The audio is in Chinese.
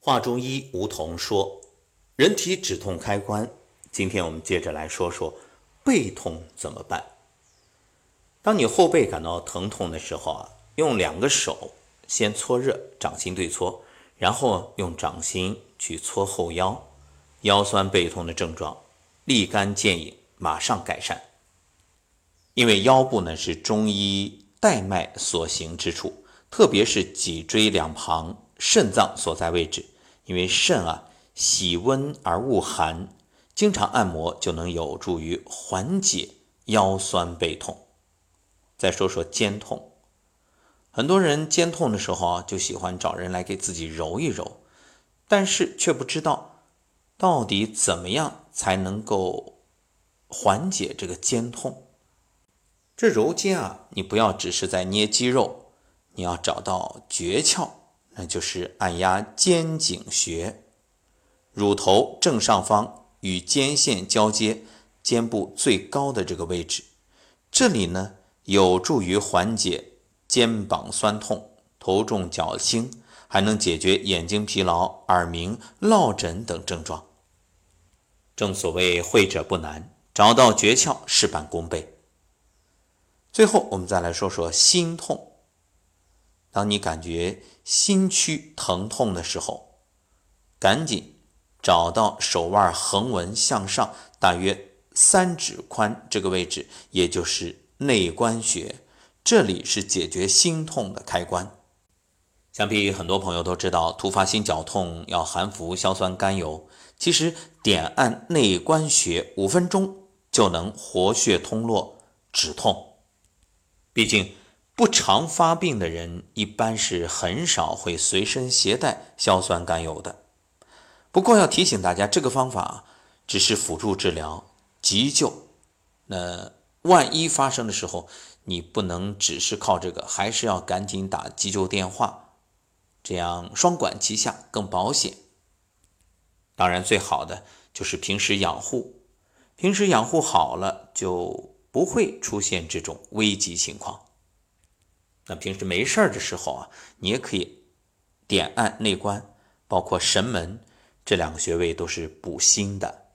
话中医梧桐说，人体止痛开关。今天我们接着来说说背痛怎么办。当你后背感到疼痛的时候啊，用两个手先搓热，掌心对搓，然后用掌心去搓后腰，腰酸背痛的症状立竿见影，马上改善。因为腰部呢是中医带脉所行之处，特别是脊椎两旁肾脏所在位置。因为肾啊喜温而恶寒，经常按摩就能有助于缓解腰酸背痛。再说说肩痛，很多人肩痛的时候啊，就喜欢找人来给自己揉一揉，但是却不知道到底怎么样才能够缓解这个肩痛。这揉肩啊，你不要只是在捏肌肉，你要找到诀窍，那就是按压肩颈穴，乳头正上方与肩线交接，肩部最高的这个位置，这里呢有助于缓解肩膀酸痛、头重脚轻，还能解决眼睛疲劳、耳鸣、落枕等症状。正所谓会者不难，找到诀窍，事半功倍。最后，我们再来说说心痛。当你感觉心区疼痛的时候，赶紧找到手腕横纹向上大约三指宽这个位置，也就是内关穴，这里是解决心痛的开关。想必很多朋友都知道，突发心绞痛要含服硝酸甘油，其实点按内关穴五分钟就能活血通络，止痛。毕竟，不常发病的人一般是很少会随身携带硝酸甘油的。不过要提醒大家，这个方法只是辅助治疗、急救。那万一发生的时候，你不能只是靠这个，还是要赶紧打急救电话，这样双管齐下更保险。当然，最好的就是平时养护，平时养护好了就。不会出现这种危急情况。那平时没事儿的时候啊，你也可以点按内关，包括神门这两个穴位都是补心的。